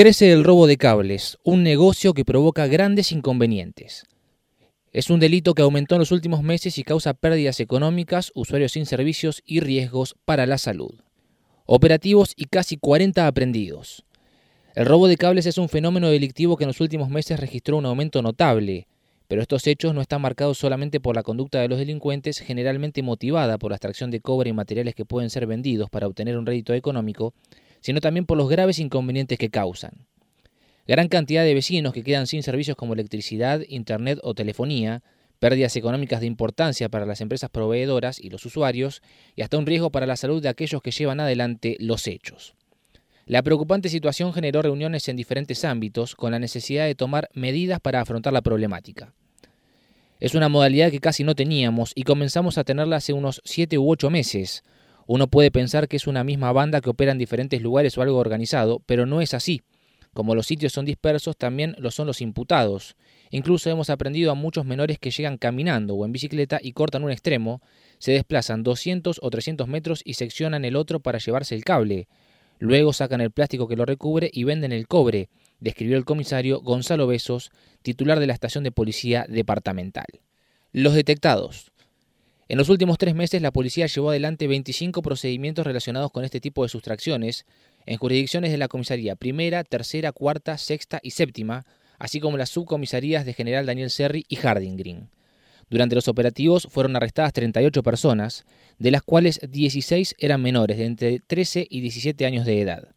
Crece el robo de cables, un negocio que provoca grandes inconvenientes. Es un delito que aumentó en los últimos meses y causa pérdidas económicas, usuarios sin servicios y riesgos para la salud. Operativos y casi 40 aprendidos. El robo de cables es un fenómeno delictivo que en los últimos meses registró un aumento notable, pero estos hechos no están marcados solamente por la conducta de los delincuentes, generalmente motivada por la extracción de cobre y materiales que pueden ser vendidos para obtener un rédito económico, sino también por los graves inconvenientes que causan. Gran cantidad de vecinos que quedan sin servicios como electricidad, internet o telefonía, pérdidas económicas de importancia para las empresas proveedoras y los usuarios, y hasta un riesgo para la salud de aquellos que llevan adelante los hechos. La preocupante situación generó reuniones en diferentes ámbitos con la necesidad de tomar medidas para afrontar la problemática. Es una modalidad que casi no teníamos y comenzamos a tenerla hace unos 7 u 8 meses. Uno puede pensar que es una misma banda que opera en diferentes lugares o algo organizado, pero no es así. Como los sitios son dispersos, también lo son los imputados. Incluso hemos aprendido a muchos menores que llegan caminando o en bicicleta y cortan un extremo, se desplazan 200 o 300 metros y seccionan el otro para llevarse el cable. Luego sacan el plástico que lo recubre y venden el cobre, describió el comisario Gonzalo Besos, titular de la estación de policía departamental. Los detectados. En los últimos tres meses la policía llevó adelante 25 procedimientos relacionados con este tipo de sustracciones en jurisdicciones de la comisaría primera, tercera, cuarta, sexta y séptima, así como las subcomisarías de General Daniel Serri y Harding Green. Durante los operativos fueron arrestadas 38 personas, de las cuales 16 eran menores de entre 13 y 17 años de edad.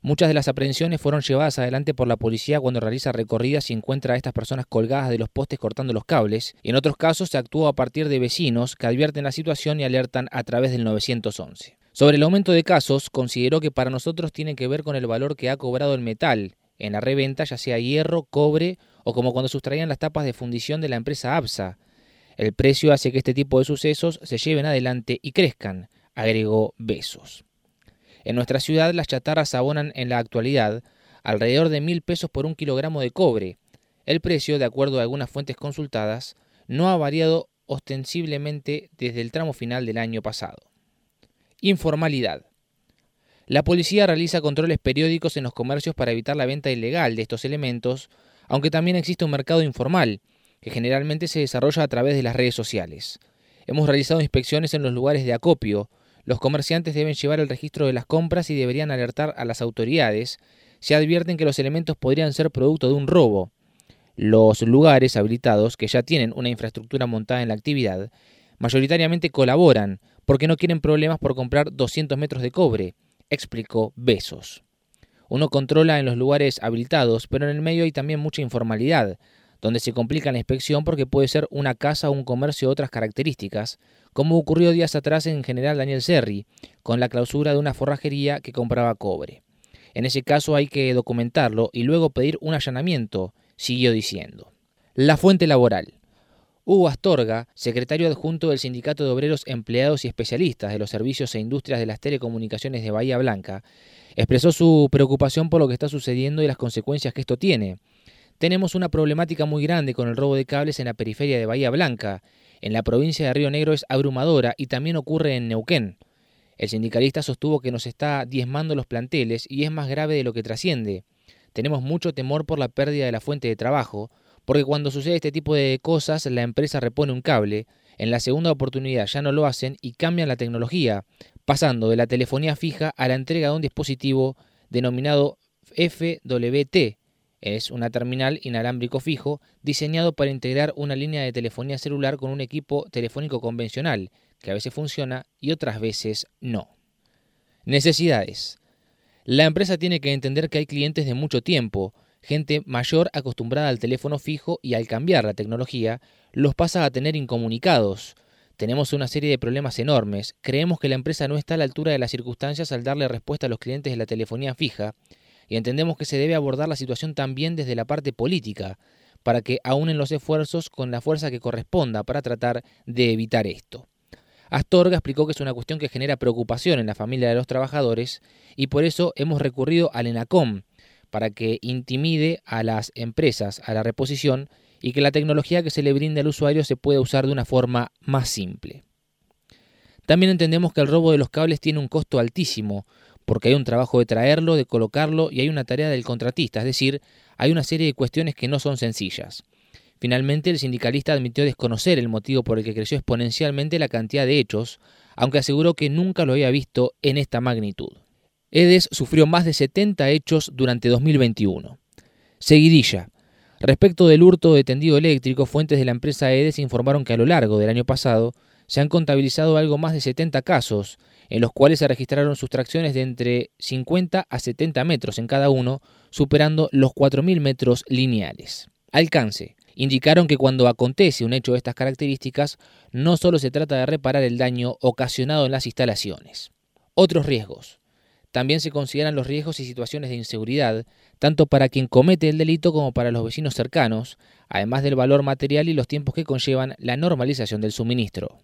Muchas de las aprehensiones fueron llevadas adelante por la policía cuando realiza recorridas y encuentra a estas personas colgadas de los postes cortando los cables, en otros casos se actuó a partir de vecinos que advierten la situación y alertan a través del 911. Sobre el aumento de casos, consideró que para nosotros tiene que ver con el valor que ha cobrado el metal en la reventa, ya sea hierro, cobre o como cuando sustraían las tapas de fundición de la empresa APSA. El precio hace que este tipo de sucesos se lleven adelante y crezcan, agregó Besos. En nuestra ciudad las chatarras abonan en la actualidad alrededor de mil pesos por un kilogramo de cobre. El precio, de acuerdo a algunas fuentes consultadas, no ha variado ostensiblemente desde el tramo final del año pasado. Informalidad. La policía realiza controles periódicos en los comercios para evitar la venta ilegal de estos elementos, aunque también existe un mercado informal, que generalmente se desarrolla a través de las redes sociales. Hemos realizado inspecciones en los lugares de acopio, los comerciantes deben llevar el registro de las compras y deberían alertar a las autoridades si advierten que los elementos podrían ser producto de un robo. Los lugares habilitados, que ya tienen una infraestructura montada en la actividad, mayoritariamente colaboran porque no quieren problemas por comprar 200 metros de cobre, explicó Besos. Uno controla en los lugares habilitados, pero en el medio hay también mucha informalidad, donde se complica la inspección porque puede ser una casa o un comercio de otras características, como ocurrió días atrás en General Daniel Serri, con la clausura de una forrajería que compraba cobre. En ese caso hay que documentarlo y luego pedir un allanamiento, siguió diciendo. La fuente laboral. Hugo Astorga, secretario adjunto del Sindicato de Obreros Empleados y Especialistas de los Servicios e Industrias de las Telecomunicaciones de Bahía Blanca, expresó su preocupación por lo que está sucediendo y las consecuencias que esto tiene. Tenemos una problemática muy grande con el robo de cables en la periferia de Bahía Blanca. En la provincia de Río Negro es abrumadora y también ocurre en Neuquén. El sindicalista sostuvo que nos está diezmando los planteles y es más grave de lo que trasciende. Tenemos mucho temor por la pérdida de la fuente de trabajo, porque cuando sucede este tipo de cosas la empresa repone un cable, en la segunda oportunidad ya no lo hacen y cambian la tecnología, pasando de la telefonía fija a la entrega de un dispositivo denominado FWT, es una terminal inalámbrico fijo diseñado para integrar una línea de telefonía celular con un equipo telefónico convencional, que a veces funciona y otras veces no. Necesidades. La empresa tiene que entender que hay clientes de mucho tiempo, gente mayor acostumbrada al teléfono fijo y al cambiar la tecnología, los pasa a tener incomunicados. Tenemos una serie de problemas enormes. Creemos que la empresa no está a la altura de las circunstancias al darle respuesta a los clientes de la telefonía fija y entendemos que se debe abordar la situación también desde la parte política, para que aúnen los esfuerzos con la fuerza que corresponda para tratar de evitar esto. Astorga explicó que es una cuestión que genera preocupación en la familia de los trabajadores y por eso hemos recurrido al ENACOM para que intimide a las empresas a la reposición y que la tecnología que se le brinde al usuario se pueda usar de una forma más simple. También entendemos que el robo de los cables tiene un costo altísimo, porque hay un trabajo de traerlo, de colocarlo y hay una tarea del contratista, es decir, hay una serie de cuestiones que no son sencillas. Finalmente, el sindicalista admitió desconocer el motivo por el que creció exponencialmente la cantidad de hechos, aunque aseguró que nunca lo había visto en esta magnitud. EDES sufrió más de 70 hechos durante 2021. Seguidilla. Respecto del hurto de tendido eléctrico, fuentes de la empresa EDES informaron que a lo largo del año pasado se han contabilizado algo más de 70 casos, en los cuales se registraron sustracciones de entre 50 a 70 metros en cada uno, superando los 4.000 metros lineales. Alcance. Indicaron que cuando acontece un hecho de estas características, no solo se trata de reparar el daño ocasionado en las instalaciones. Otros riesgos. También se consideran los riesgos y situaciones de inseguridad, tanto para quien comete el delito como para los vecinos cercanos, además del valor material y los tiempos que conllevan la normalización del suministro.